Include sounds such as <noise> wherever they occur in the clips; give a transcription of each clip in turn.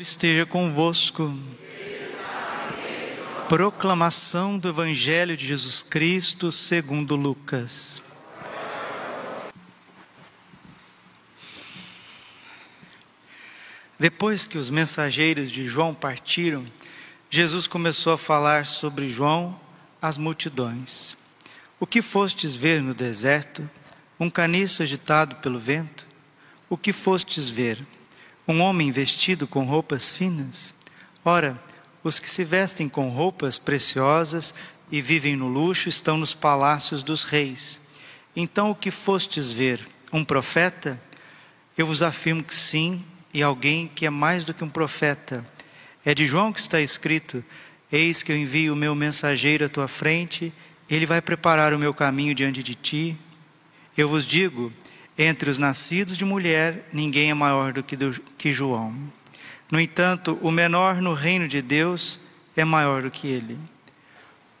esteja convosco. Proclamação do Evangelho de Jesus Cristo segundo Lucas. Depois que os mensageiros de João partiram, Jesus começou a falar sobre João às multidões. O que fostes ver no deserto? Um caniço agitado pelo vento? O que fostes ver? Um homem vestido com roupas finas? Ora, os que se vestem com roupas preciosas e vivem no luxo estão nos palácios dos reis. Então o que fostes ver? Um profeta? Eu vos afirmo que sim, e alguém que é mais do que um profeta. É de João que está escrito: Eis que eu envio o meu mensageiro à tua frente, ele vai preparar o meu caminho diante de ti. Eu vos digo: entre os nascidos de mulher, ninguém é maior do que, do, que João. No entanto, o menor no reino de Deus é maior do que ele.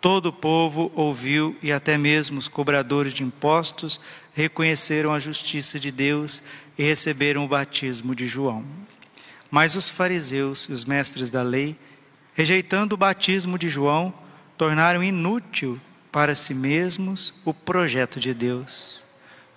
Todo o povo ouviu e até mesmo os cobradores de impostos reconheceram a justiça de Deus e receberam o batismo de João. Mas os fariseus e os mestres da lei, rejeitando o batismo de João, tornaram inútil para si mesmos o projeto de Deus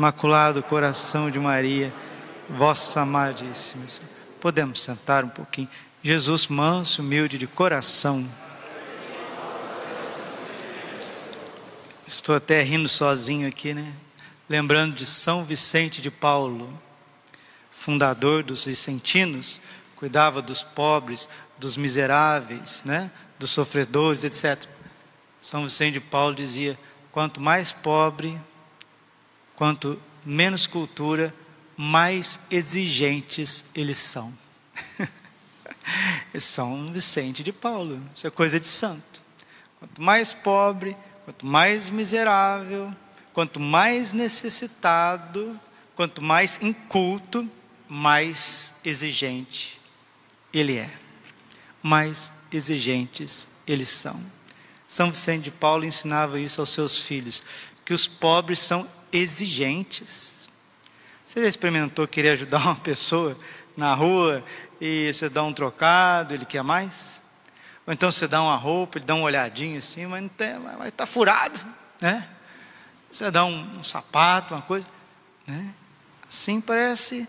Imaculado Coração de Maria, vossa amadíssima. Podemos sentar um pouquinho. Jesus manso, humilde de coração. Estou até rindo sozinho aqui, né? Lembrando de São Vicente de Paulo, fundador dos vicentinos, cuidava dos pobres, dos miseráveis, né? Dos sofredores, etc. São Vicente de Paulo dizia: quanto mais pobre, quanto menos cultura, mais exigentes eles são. <laughs> São Vicente de Paulo, isso é coisa de santo. Quanto mais pobre, quanto mais miserável, quanto mais necessitado, quanto mais inculto, mais exigente ele é. Mais exigentes eles são. São Vicente de Paulo ensinava isso aos seus filhos, que os pobres são exigentes. Você já experimentou querer ajudar <laughs> uma pessoa na rua e você dá um trocado, ele quer mais? Ou então você dá uma roupa, ele dá uma olhadinha assim, mas não tem, vai estar tá furado, né? Você dá um, um sapato, uma coisa, né? Assim parece,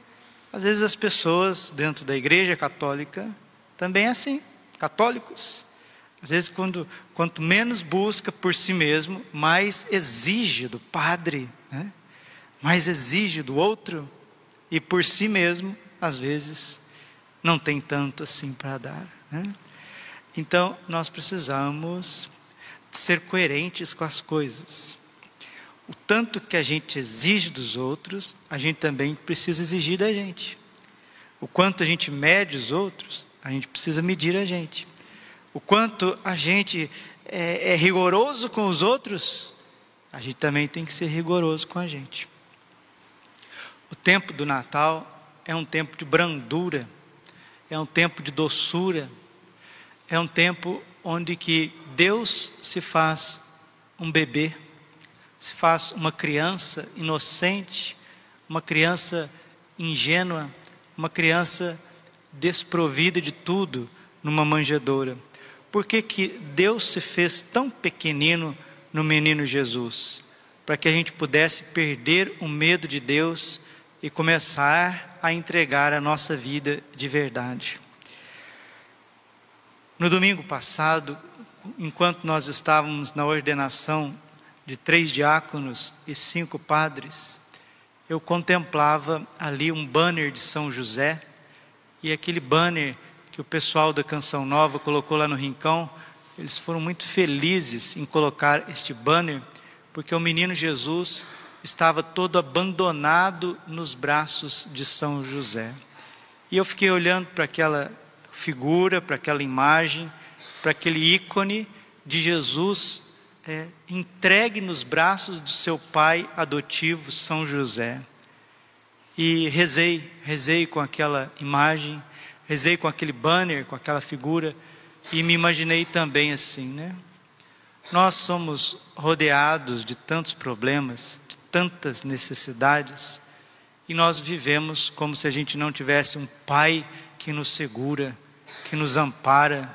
às vezes as pessoas dentro da igreja católica também é assim, católicos. Às vezes, quando, quanto menos busca por si mesmo, mais exige do padre, né? mais exige do outro, e por si mesmo, às vezes, não tem tanto assim para dar. Né? Então, nós precisamos ser coerentes com as coisas. O tanto que a gente exige dos outros, a gente também precisa exigir da gente. O quanto a gente mede os outros, a gente precisa medir a gente o quanto a gente é, é rigoroso com os outros, a gente também tem que ser rigoroso com a gente. O tempo do Natal é um tempo de brandura, é um tempo de doçura, é um tempo onde que Deus se faz um bebê, se faz uma criança inocente, uma criança ingênua, uma criança desprovida de tudo numa manjedoura. Por que, que Deus se fez tão pequenino no menino Jesus? Para que a gente pudesse perder o medo de Deus e começar a entregar a nossa vida de verdade. No domingo passado, enquanto nós estávamos na ordenação de três diáconos e cinco padres, eu contemplava ali um banner de São José, e aquele banner que o pessoal da Canção Nova colocou lá no Rincão, eles foram muito felizes em colocar este banner, porque o menino Jesus estava todo abandonado nos braços de São José. E eu fiquei olhando para aquela figura, para aquela imagem, para aquele ícone de Jesus é, entregue nos braços do seu pai adotivo, São José. E rezei, rezei com aquela imagem, rezei com aquele banner, com aquela figura, e me imaginei também assim, né? Nós somos rodeados de tantos problemas, de tantas necessidades, e nós vivemos como se a gente não tivesse um pai que nos segura, que nos ampara,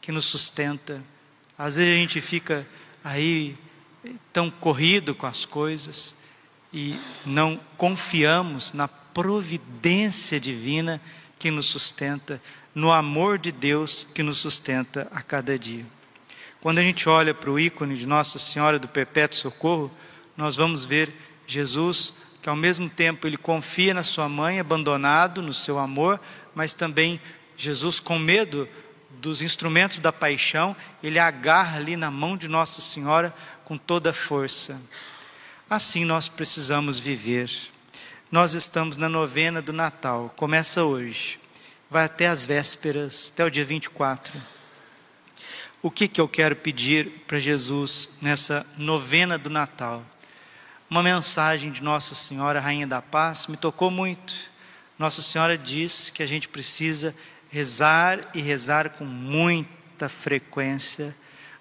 que nos sustenta. Às vezes a gente fica aí tão corrido com as coisas e não confiamos na providência divina que nos sustenta, no amor de Deus que nos sustenta a cada dia. Quando a gente olha para o ícone de Nossa Senhora do Perpétuo Socorro, nós vamos ver Jesus que ao mesmo tempo ele confia na sua mãe, abandonado no seu amor, mas também Jesus com medo dos instrumentos da paixão, ele agarra ali na mão de Nossa Senhora com toda força. Assim nós precisamos viver. Nós estamos na novena do Natal, começa hoje, vai até as vésperas, até o dia 24. O que, que eu quero pedir para Jesus nessa novena do Natal? Uma mensagem de Nossa Senhora, Rainha da Paz, me tocou muito. Nossa Senhora diz que a gente precisa rezar e rezar com muita frequência.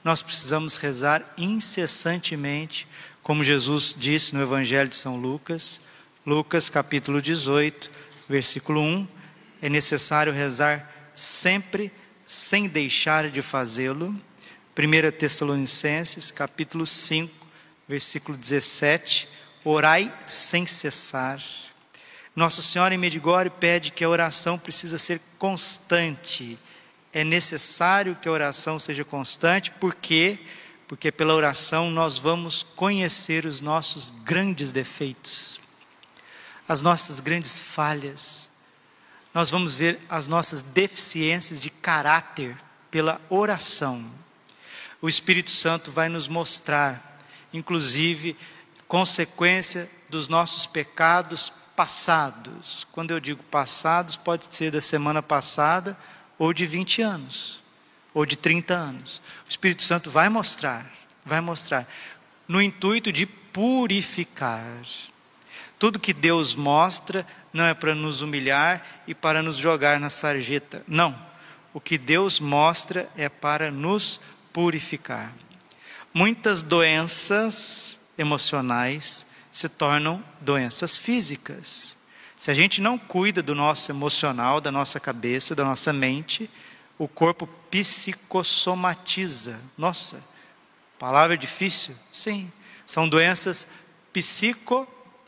Nós precisamos rezar incessantemente, como Jesus disse no Evangelho de São Lucas, Lucas capítulo 18, versículo 1. É necessário rezar sempre, sem deixar de fazê-lo. 1 Tessalonicenses capítulo 5, versículo 17. Orai sem cessar. Nossa Senhora em Medigore pede que a oração precisa ser constante. É necessário que a oração seja constante, por quê? Porque pela oração nós vamos conhecer os nossos grandes defeitos, as nossas grandes falhas. Nós vamos ver as nossas deficiências de caráter pela oração. O Espírito Santo vai nos mostrar, inclusive, consequência dos nossos pecados passados. Quando eu digo passados, pode ser da semana passada ou de 20 anos, ou de 30 anos. O Espírito Santo vai mostrar, vai mostrar, no intuito de purificar. Tudo que Deus mostra não é para nos humilhar e para nos jogar na sarjeta. Não. O que Deus mostra é para nos purificar. Muitas doenças emocionais se tornam doenças físicas. Se a gente não cuida do nosso emocional, da nossa cabeça, da nossa mente, o corpo psicossomatiza. Nossa, palavra difícil? Sim, são doenças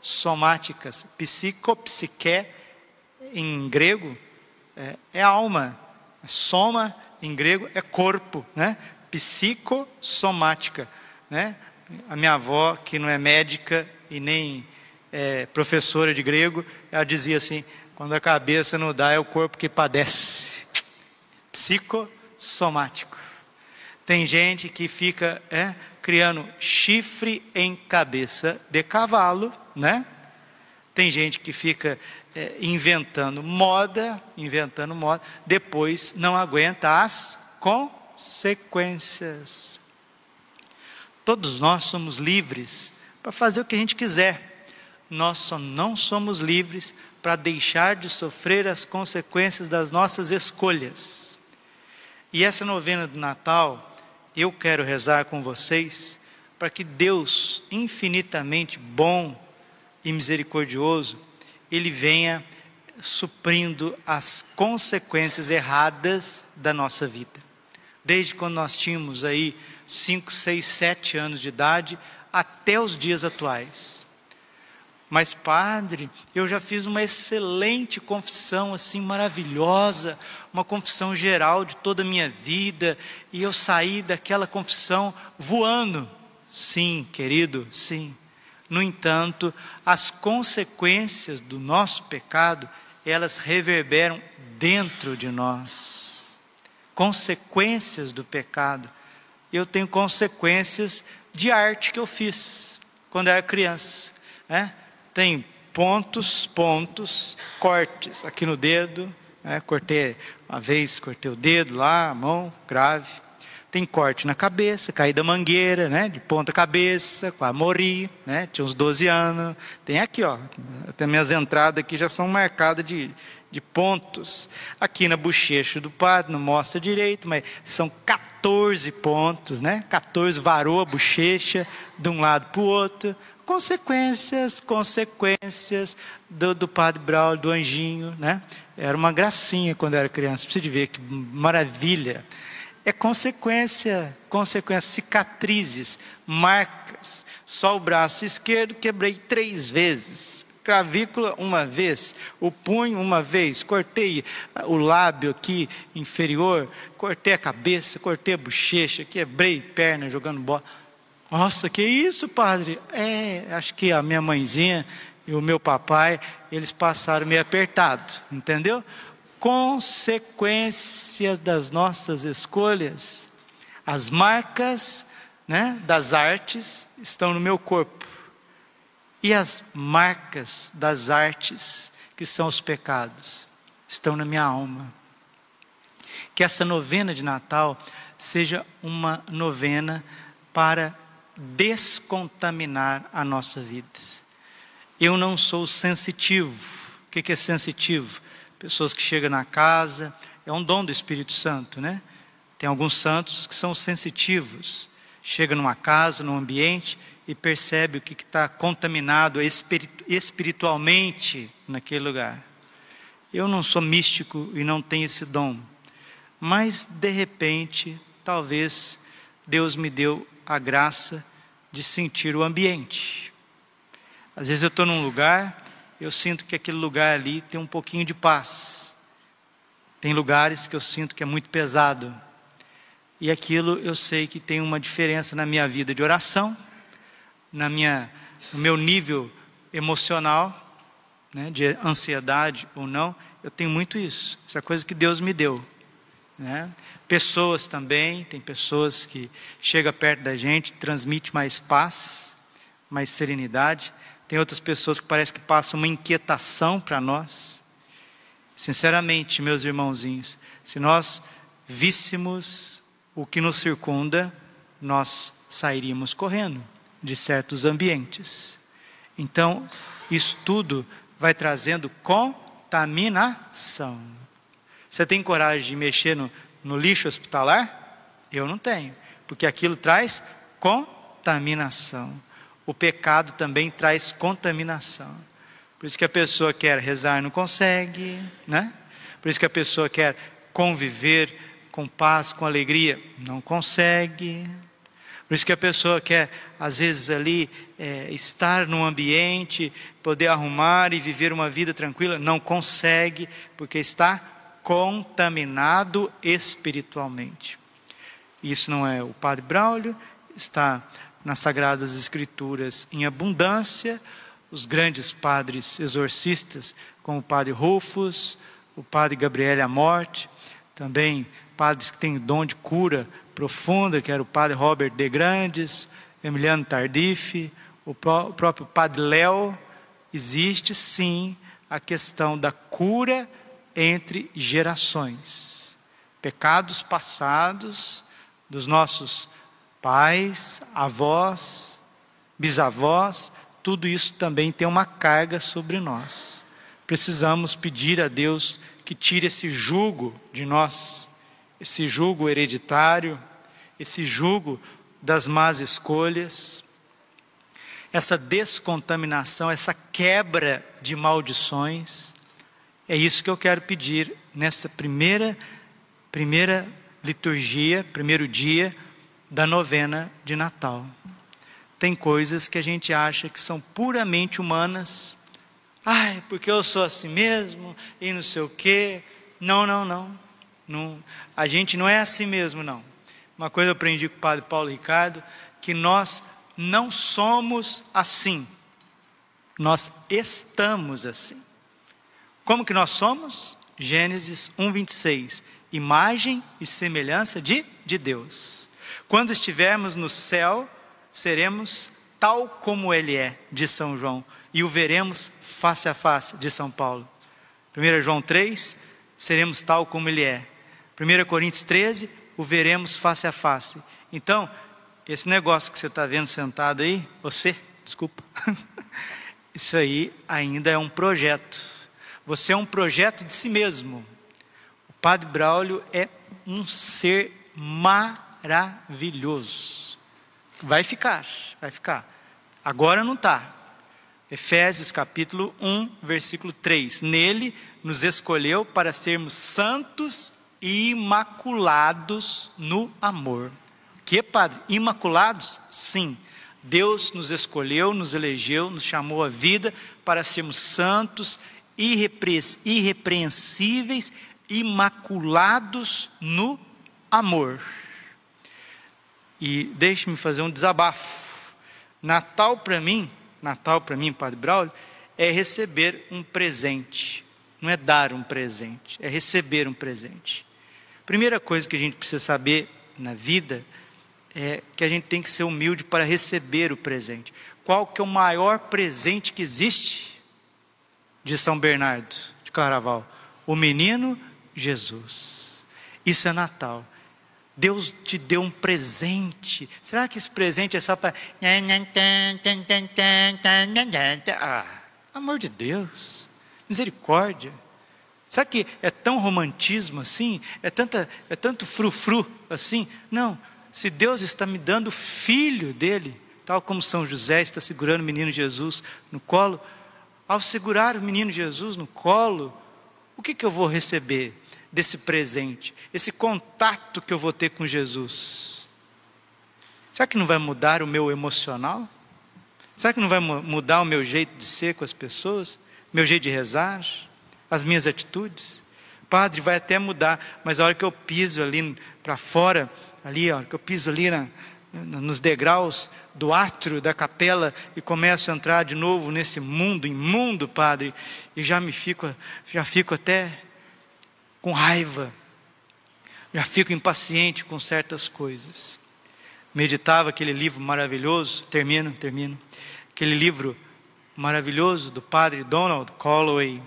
psicossomáticas. Psicopsique, em grego, é, é alma. Soma, em grego, é corpo. Né? Psicossomática. Né? A minha avó, que não é médica, e nem é, professora de grego, ela dizia assim: quando a cabeça não dá, é o corpo que padece. Psicossomático. Tem gente que fica é, criando chifre em cabeça de cavalo, né? Tem gente que fica é, inventando moda, inventando moda, depois não aguenta as consequências. Todos nós somos livres para fazer o que a gente quiser. Nós só não somos livres para deixar de sofrer as consequências das nossas escolhas. E essa novena do Natal, eu quero rezar com vocês para que Deus, infinitamente bom e misericordioso, Ele venha suprindo as consequências erradas da nossa vida. Desde quando nós tínhamos aí 5, 6, 7 anos de idade, até os dias atuais. Mas, padre, eu já fiz uma excelente confissão, assim, maravilhosa, uma confissão geral de toda a minha vida, e eu saí daquela confissão voando. Sim, querido, sim. No entanto, as consequências do nosso pecado, elas reverberam dentro de nós. Consequências do pecado. Eu tenho consequências de arte que eu fiz quando era criança. Né? Tem pontos, pontos, cortes aqui no dedo, né? cortei uma vez, cortei o dedo lá, a mão, grave. Tem corte na cabeça, caí da mangueira, né? De ponta cabeça, quase morri, né? Tinha uns 12 anos. Tem aqui, ó. Até minhas entradas aqui já são marcadas de, de pontos. Aqui na bochecha do padre, não mostra direito, mas são 14 pontos, né? 14 varou a bochecha de um lado para o outro. Consequências, consequências do, do padre Braulio, do anjinho, né? Era uma gracinha quando era criança. Precisa ver que maravilha é consequência, consequência, cicatrizes, marcas. Só o braço esquerdo quebrei três vezes, clavícula uma vez, o punho uma vez, cortei o lábio aqui inferior, cortei a cabeça, cortei a bochecha, quebrei perna jogando bola. Nossa, que isso, padre? É, acho que a minha mãezinha e o meu papai, eles passaram meio apertado, entendeu? consequências das nossas escolhas. As marcas né, das artes estão no meu corpo. E as marcas das artes, que são os pecados, estão na minha alma. Que essa novena de Natal seja uma novena para descontaminar a nossa vida. Eu não sou sensitivo. O que é sensitivo? pessoas que chegam na casa, é um dom do Espírito Santo, né? Tem alguns santos que são sensitivos, chega numa casa, num ambiente e percebe o que está contaminado espiritualmente naquele lugar. Eu não sou místico e não tenho esse dom, mas de repente, talvez Deus me deu a graça de sentir o ambiente. Às vezes eu estou num lugar eu sinto que aquele lugar ali tem um pouquinho de paz. Tem lugares que eu sinto que é muito pesado. E aquilo eu sei que tem uma diferença na minha vida de oração, na minha, no meu nível emocional, né, de ansiedade ou não. Eu tenho muito isso. Essa é coisa que Deus me deu. Né? Pessoas também, tem pessoas que chegam perto da gente, transmite mais paz, mais serenidade. Tem outras pessoas que parece que passam uma inquietação para nós. Sinceramente, meus irmãozinhos, se nós víssemos o que nos circunda, nós sairíamos correndo de certos ambientes. Então, isso tudo vai trazendo contaminação. Você tem coragem de mexer no, no lixo hospitalar? Eu não tenho, porque aquilo traz contaminação o pecado também traz contaminação. Por isso que a pessoa quer rezar e não consegue, né? Por isso que a pessoa quer conviver com paz, com alegria, não consegue. Por isso que a pessoa quer, às vezes, ali é, estar num ambiente, poder arrumar e viver uma vida tranquila, não consegue, porque está contaminado espiritualmente. Isso não é o Padre Braulio, está nas Sagradas Escrituras em abundância, os grandes padres exorcistas, como o padre Rufus, o padre Gabriel Amorte, também padres que têm dom de cura profunda, que era o padre Robert de Grandes, Emiliano Tardif, o, pró o próprio padre Léo, existe sim a questão da cura entre gerações. Pecados passados dos nossos pais, avós, bisavós, tudo isso também tem uma carga sobre nós. Precisamos pedir a Deus que tire esse jugo de nós, esse jugo hereditário, esse jugo das más escolhas, essa descontaminação, essa quebra de maldições. É isso que eu quero pedir nessa primeira primeira liturgia, primeiro dia da novena de Natal. Tem coisas que a gente acha que são puramente humanas. Ai, porque eu sou assim mesmo e não sei o quê. Não, não, não. Não a gente não é assim mesmo, não. Uma coisa eu aprendi com o padre Paulo Ricardo, que nós não somos assim. Nós estamos assim. Como que nós somos? Gênesis 1:26. Imagem e semelhança de, de Deus. Quando estivermos no céu, seremos tal como ele é, de São João, e o veremos face a face, de São Paulo. 1 João 3, seremos tal como Ele é. 1 Coríntios 13, o veremos face a face. Então, esse negócio que você está vendo sentado aí, você, desculpa, <laughs> isso aí ainda é um projeto. Você é um projeto de si mesmo. O Padre Braulio é um ser maravilhoso. Vai ficar, vai ficar. Agora não está. Efésios capítulo 1, versículo 3. Nele nos escolheu para sermos santos imaculados no amor. Que, Padre? Imaculados? Sim. Deus nos escolheu, nos elegeu, nos chamou à vida para sermos santos, irrepreensíveis, imaculados no amor. E deixe-me fazer um desabafo. Natal para mim, Natal para mim, Padre Braulio, é receber um presente. Não é dar um presente, é receber um presente. Primeira coisa que a gente precisa saber na vida é que a gente tem que ser humilde para receber o presente. Qual que é o maior presente que existe de São Bernardo de Carnaval? O menino Jesus. Isso é Natal. Deus te deu um presente. Será que esse presente é só para. Ah, amor de Deus, misericórdia. Será que é tão romantismo assim? É, tanta, é tanto frufru assim? Não. Se Deus está me dando filho dele, tal como São José está segurando o menino Jesus no colo, ao segurar o menino Jesus no colo, o que, que eu vou receber? desse presente, esse contato que eu vou ter com Jesus? Será que não vai mudar o meu emocional? Será que não vai mudar o meu jeito de ser com as pessoas? Meu jeito de rezar? As minhas atitudes? Padre, vai até mudar, mas a hora que eu piso ali para fora, ali, a hora que eu piso ali na, nos degraus do átrio da capela e começo a entrar de novo nesse mundo imundo, Padre, e já me fico, já fico até com raiva, já fico impaciente com certas coisas. Meditava aquele livro maravilhoso, termino, termino, aquele livro maravilhoso do padre Donald Calloway,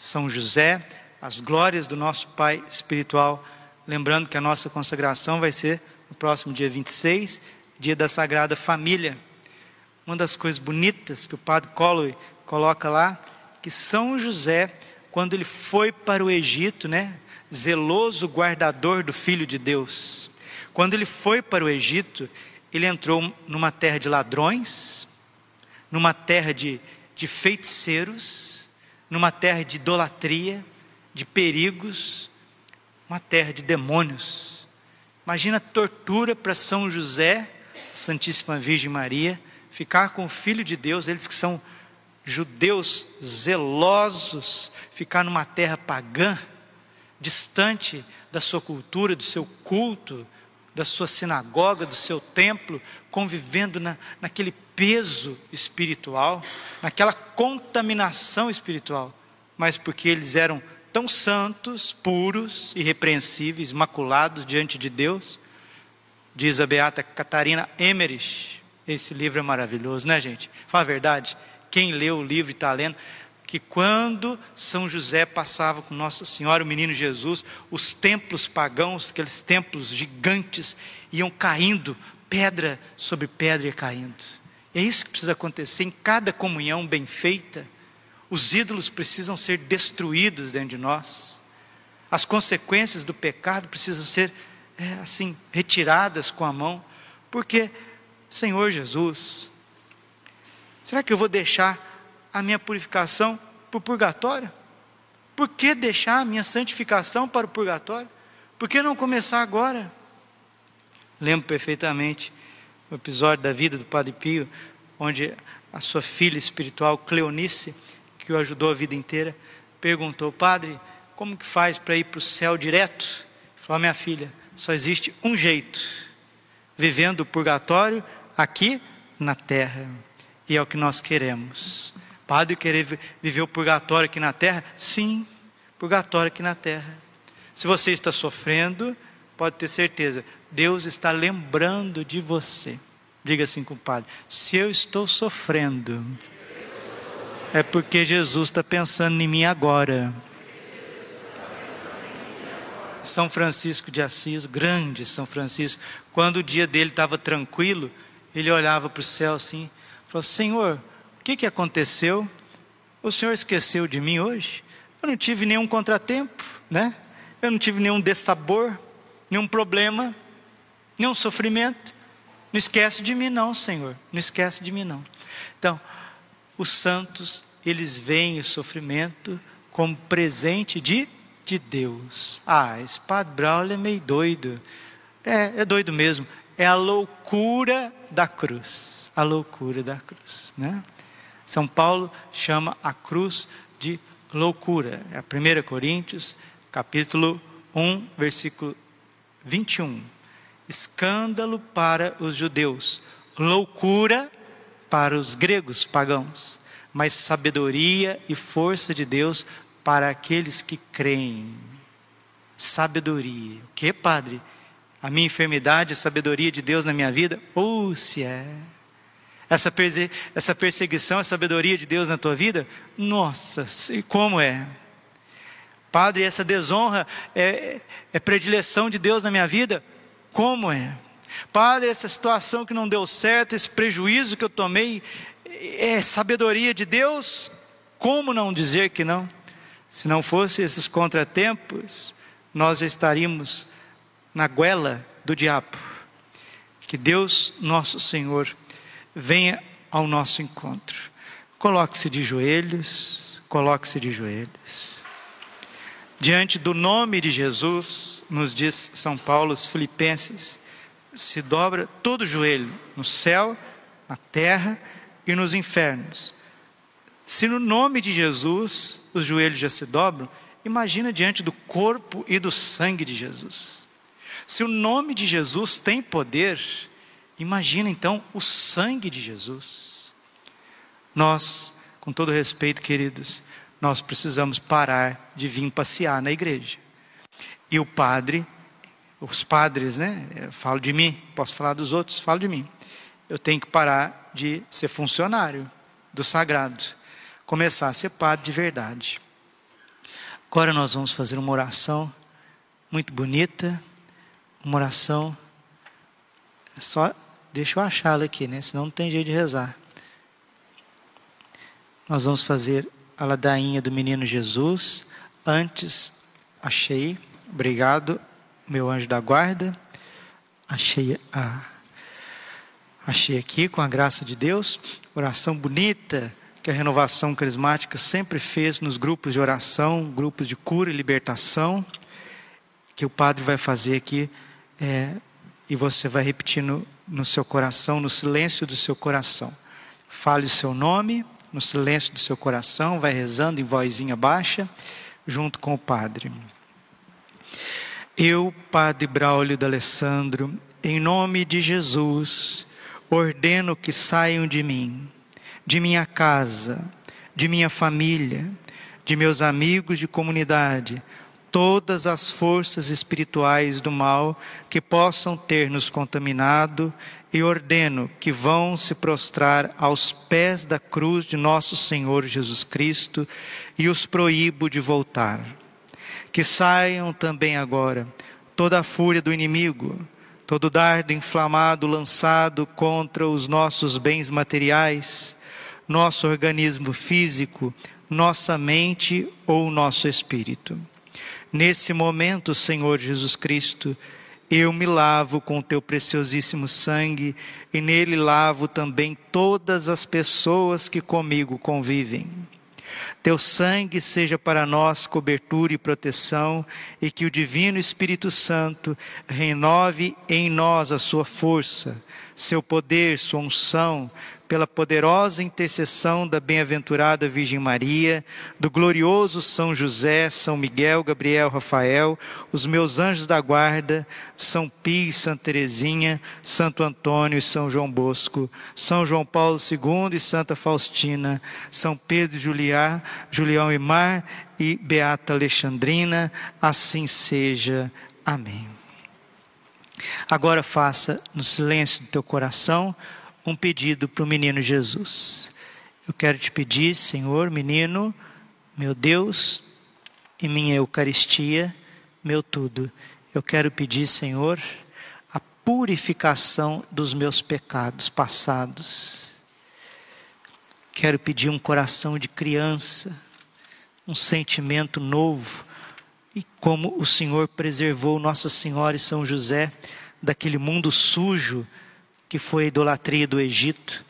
São José, as glórias do nosso Pai espiritual, lembrando que a nossa consagração vai ser no próximo dia 26, dia da Sagrada Família. Uma das coisas bonitas que o padre Calloway coloca lá, que São José quando ele foi para o Egito, né? Zeloso guardador do Filho de Deus. Quando ele foi para o Egito, ele entrou numa terra de ladrões, numa terra de, de feiticeiros, numa terra de idolatria, de perigos, uma terra de demônios. Imagina a tortura para São José, Santíssima Virgem Maria, ficar com o Filho de Deus, eles que são judeus zelosos ficar numa terra pagã, distante da sua cultura, do seu culto, da sua sinagoga, do seu templo, convivendo na, naquele peso espiritual, naquela contaminação espiritual, mas porque eles eram tão santos, puros, irrepreensíveis, maculados diante de Deus, diz a beata Catarina Emmerich. Esse livro é maravilhoso, né, gente? Fala a verdade. Quem leu o livro e está lendo, que quando São José passava com Nossa Senhora, o menino Jesus, os templos pagãos, aqueles templos gigantes, iam caindo, pedra sobre pedra ia caindo. É isso que precisa acontecer em cada comunhão bem feita. Os ídolos precisam ser destruídos dentro de nós. As consequências do pecado precisam ser, é, assim, retiradas com a mão. Porque, Senhor Jesus, Será que eu vou deixar a minha purificação para o purgatório? Por que deixar a minha santificação para o purgatório? Por que não começar agora? Lembro perfeitamente o episódio da vida do Padre Pio, onde a sua filha espiritual, Cleonice, que o ajudou a vida inteira, perguntou: Padre, como que faz para ir para o céu direto? Falou: Minha filha, só existe um jeito: vivendo o purgatório aqui na terra e é o que nós queremos. Padre, querer viver o purgatório aqui na terra? Sim, purgatório aqui na terra. Se você está sofrendo, pode ter certeza, Deus está lembrando de você. Diga assim com o Padre: se eu estou sofrendo, é porque Jesus está pensando em mim agora. São Francisco de Assis, grande São Francisco, quando o dia dele estava tranquilo, ele olhava para o céu assim, falou: Senhor, o que, que aconteceu? O Senhor esqueceu de mim hoje? Eu não tive nenhum contratempo, né? Eu não tive nenhum dessabor, nenhum problema, nenhum sofrimento. Não esquece de mim, não, Senhor. Não esquece de mim, não. Então, os santos, eles veem o sofrimento como presente de, de Deus. Ah, esse Padre Braulio é meio doido. É, é doido mesmo. É a loucura da cruz. A loucura da cruz, né? São Paulo chama a cruz de loucura. É a 1 Coríntios, capítulo 1, versículo 21. Escândalo para os judeus, loucura para os gregos pagãos, mas sabedoria e força de Deus para aqueles que creem. Sabedoria. O que, padre? A minha enfermidade, a sabedoria de Deus na minha vida? Ou oh, se é essa, perse essa perseguição, a sabedoria de Deus na tua vida? Nossa, como é? Padre, essa desonra é, é predileção de Deus na minha vida? Como é? Padre, essa situação que não deu certo, esse prejuízo que eu tomei, é sabedoria de Deus? Como não dizer que não? Se não fosse esses contratempos, nós estaríamos na goela do diabo. Que Deus, nosso Senhor, venha ao nosso encontro. Coloque-se de joelhos, coloque-se de joelhos. Diante do nome de Jesus, nos diz São Paulo, os Filipenses, se dobra todo o joelho, no céu, na terra e nos infernos. Se no nome de Jesus os joelhos já se dobram, imagina diante do corpo e do sangue de Jesus. Se o nome de Jesus tem poder, Imagina então o sangue de Jesus. Nós, com todo respeito, queridos, nós precisamos parar de vir passear na igreja. E o padre, os padres, né? Eu falo de mim, posso falar dos outros, falo de mim. Eu tenho que parar de ser funcionário do sagrado, começar a ser padre de verdade. Agora nós vamos fazer uma oração muito bonita, uma oração só Deixa eu achá-la aqui, né? Senão não tem jeito de rezar. Nós vamos fazer a ladainha do menino Jesus. Antes, achei. Obrigado, meu anjo da guarda. Achei. Achei aqui, com a graça de Deus, oração bonita que a renovação carismática sempre fez nos grupos de oração, grupos de cura e libertação, que o padre vai fazer aqui, é, e você vai repetindo no seu coração, no silêncio do seu coração. Fale o seu nome no silêncio do seu coração, vai rezando em vozinha baixa, junto com o Padre. Eu, Padre Braulio D'Alessandro, em nome de Jesus, ordeno que saiam de mim, de minha casa, de minha família, de meus amigos de comunidade, todas as forças espirituais do mal que possam ter nos contaminado e ordeno que vão se prostrar aos pés da cruz de nosso Senhor Jesus Cristo e os proíbo de voltar. Que saiam também agora toda a fúria do inimigo, todo dardo inflamado lançado contra os nossos bens materiais, nosso organismo físico, nossa mente ou nosso espírito Nesse momento, Senhor Jesus Cristo, eu me lavo com o teu preciosíssimo sangue e nele lavo também todas as pessoas que comigo convivem. Teu sangue seja para nós cobertura e proteção, e que o Divino Espírito Santo renove em nós a sua força, seu poder, sua unção, pela poderosa intercessão da bem-aventurada Virgem Maria, do glorioso São José, São Miguel, Gabriel, Rafael, os meus anjos da guarda, São Pio, Santa Teresinha, Santo Antônio e São João Bosco, São João Paulo II e Santa Faustina, São Pedro e Juliá, Julião e Mar e Beata Alexandrina, assim seja. Amém. Agora faça no silêncio do teu coração um pedido para o menino Jesus. Eu quero te pedir, Senhor, menino, meu Deus, em minha Eucaristia, meu tudo. Eu quero pedir, Senhor, a purificação dos meus pecados passados. Quero pedir um coração de criança, um sentimento novo. E como o Senhor preservou Nossa Senhora e São José daquele mundo sujo que foi a idolatria do Egito,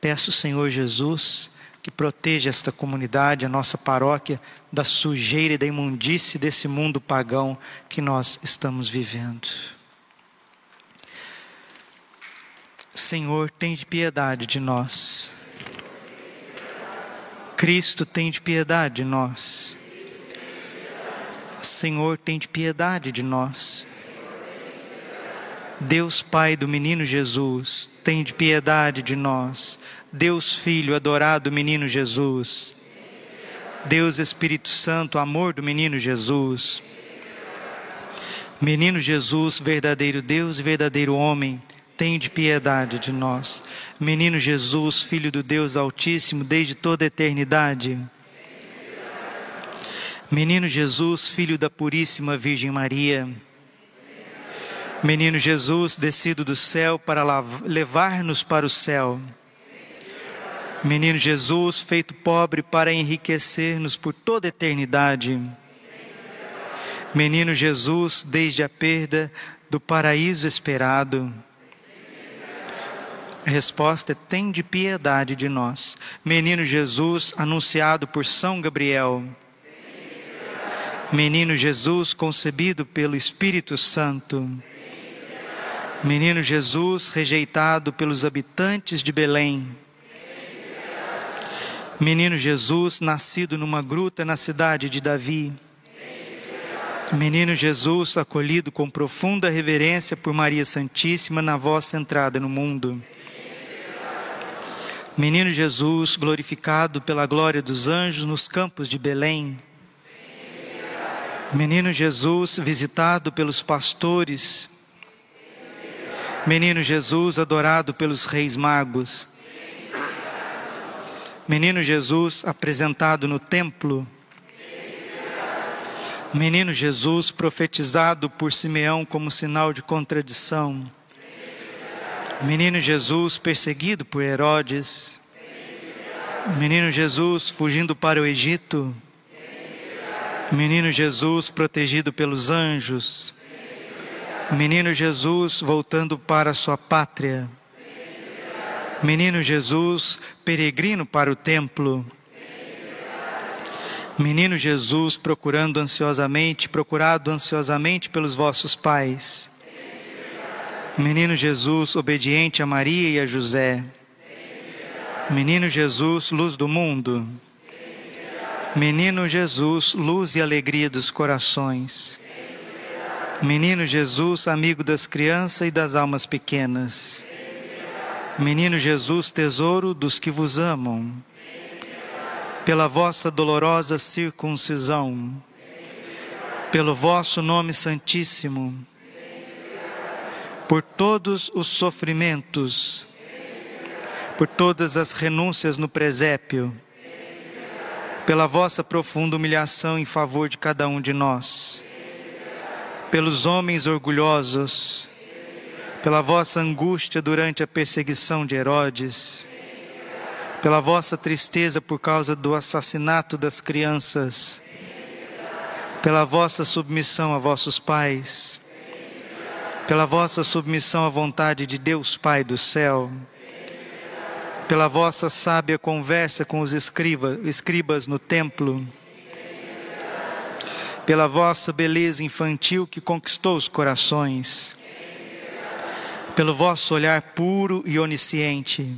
peço, Senhor Jesus, que proteja esta comunidade, a nossa paróquia, da sujeira e da imundície desse mundo pagão que nós estamos vivendo. Senhor, tem de piedade de nós. Cristo, tem de piedade de nós. Senhor, tem de piedade de nós. Deus Pai do menino Jesus, tem de piedade de nós. Deus Filho, adorado menino Jesus. Deus Espírito Santo, amor do menino Jesus. Menino Jesus, verdadeiro Deus e verdadeiro homem, tem de piedade de nós. Menino Jesus, Filho do Deus Altíssimo, desde toda a eternidade. Menino Jesus, Filho da Puríssima Virgem Maria. Menino Jesus, descido do céu para levar-nos para o céu. Menino Jesus, feito pobre para enriquecer-nos por toda a eternidade. Menino Jesus, desde a perda do paraíso esperado. A resposta é: tem de piedade de nós. Menino Jesus, anunciado por São Gabriel. Menino Jesus, concebido pelo Espírito Santo. Menino Jesus, rejeitado pelos habitantes de Belém. Menino Jesus, nascido numa gruta na cidade de Davi. Menino Jesus, acolhido com profunda reverência por Maria Santíssima na vossa entrada no mundo. Menino Jesus, glorificado pela glória dos anjos nos campos de Belém. Menino Jesus, visitado pelos pastores Menino Jesus adorado pelos reis magos. Menino Jesus apresentado no templo. Menino Jesus profetizado por Simeão como sinal de contradição. Menino Jesus perseguido por Herodes. Menino Jesus fugindo para o Egito. Menino Jesus protegido pelos anjos. Menino Jesus voltando para sua pátria. Menino Jesus peregrino para o templo. Menino Jesus procurando ansiosamente, procurado ansiosamente pelos vossos pais. Menino Jesus obediente a Maria e a José. Menino Jesus, luz do mundo. Menino Jesus, luz e alegria dos corações. Menino Jesus, amigo das crianças e das almas pequenas. Menino Jesus, tesouro dos que vos amam. Pela vossa dolorosa circuncisão. Pelo vosso nome santíssimo. Por todos os sofrimentos. Por todas as renúncias no presépio. Pela vossa profunda humilhação em favor de cada um de nós pelos homens orgulhosos, pela vossa angústia durante a perseguição de Herodes, pela vossa tristeza por causa do assassinato das crianças, pela vossa submissão a vossos pais, pela vossa submissão à vontade de Deus Pai do céu, pela vossa sábia conversa com os escriba, escribas no templo, pela vossa beleza infantil que conquistou os corações, pelo vosso olhar puro e onisciente,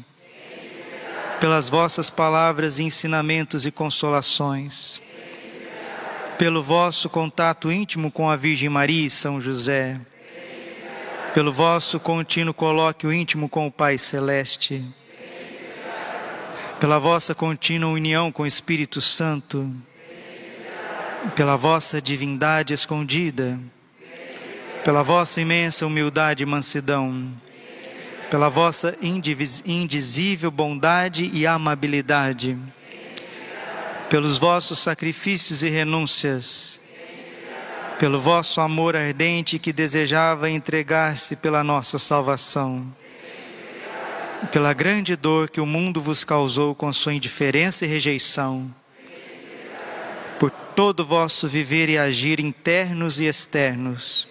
pelas vossas palavras, ensinamentos e consolações, pelo vosso contato íntimo com a Virgem Maria e São José, pelo vosso contínuo colóquio íntimo com o Pai Celeste, pela vossa contínua união com o Espírito Santo, pela vossa divindade escondida, pela vossa imensa humildade e mansidão, pela vossa indizível bondade e amabilidade, pelos vossos sacrifícios e renúncias, pelo vosso amor ardente que desejava entregar-se pela nossa salvação, pela grande dor que o mundo vos causou com sua indiferença e rejeição, todo vosso viver e agir internos e externos.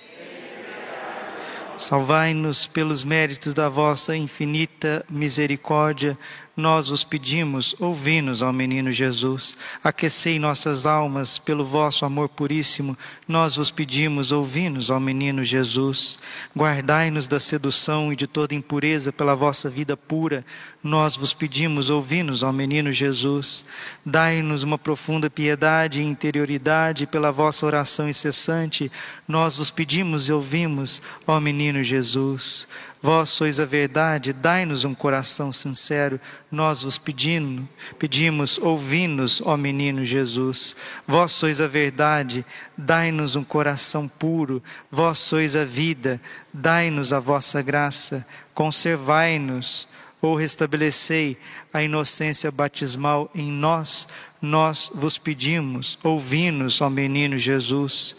Salvai-nos pelos méritos da vossa infinita misericórdia nós os pedimos, ouvi-nos, ó menino Jesus. Aquecei nossas almas pelo vosso amor puríssimo. Nós os pedimos, ouvi-nos, ó menino Jesus. Guardai-nos da sedução e de toda impureza pela vossa vida pura. Nós vos pedimos, ouvi-nos, ó menino Jesus. Dai-nos uma profunda piedade e interioridade pela vossa oração incessante. Nós vos pedimos e ouvimos, ó menino Jesus. Vós sois a verdade, dai-nos um coração sincero. Nós vos pedimos, pedimos, ouvi-nos, ó menino Jesus. Vós sois a verdade, dai-nos um coração puro. Vós sois a vida, dai-nos a vossa graça. Conservai-nos ou restabelecei a inocência batismal em nós. Nós vos pedimos, ouvi-nos, ó menino Jesus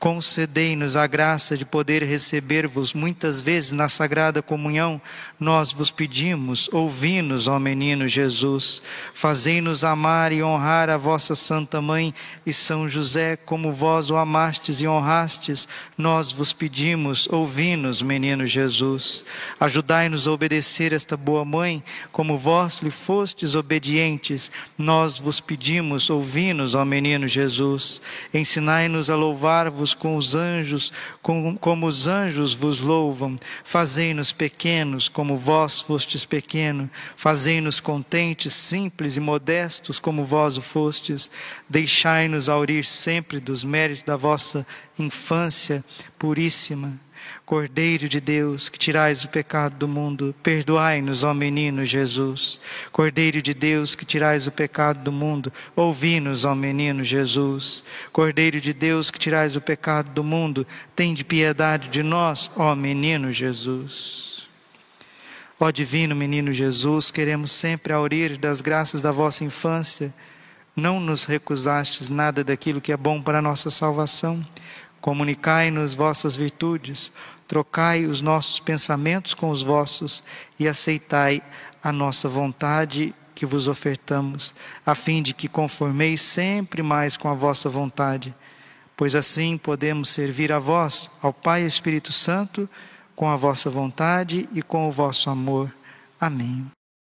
concedei-nos a graça de poder receber-vos muitas vezes na sagrada comunhão, nós vos pedimos, ouvi-nos, ó menino Jesus, fazei-nos amar e honrar a vossa Santa Mãe e São José, como vós o amastes e honrastes, nós vos pedimos, ouvi-nos, menino Jesus, ajudai-nos a obedecer esta boa mãe, como vós lhe fostes obedientes, nós vos pedimos, ouvi-nos, ó menino Jesus, ensinai-nos a louvar-vos com os anjos, com, como os anjos vos louvam. Fazei-nos pequenos, como vós fostes pequeno. Fazei-nos contentes, simples e modestos, como vós o fostes. Deixai-nos aurir sempre dos méritos da vossa infância puríssima Cordeiro de Deus, que tirais o pecado do mundo, perdoai-nos, ó menino Jesus. Cordeiro de Deus, que tirais o pecado do mundo, ouvi-nos, ó menino Jesus. Cordeiro de Deus, que tirais o pecado do mundo, tende piedade de nós, ó menino Jesus. Ó divino menino Jesus, queremos sempre aurir das graças da vossa infância. Não nos recusastes nada daquilo que é bom para a nossa salvação. Comunicai-nos vossas virtudes Trocai os nossos pensamentos com os vossos e aceitai a nossa vontade que vos ofertamos, a fim de que conformeis sempre mais com a vossa vontade, pois assim podemos servir a vós, ao Pai e Espírito Santo, com a vossa vontade e com o vosso amor. Amém.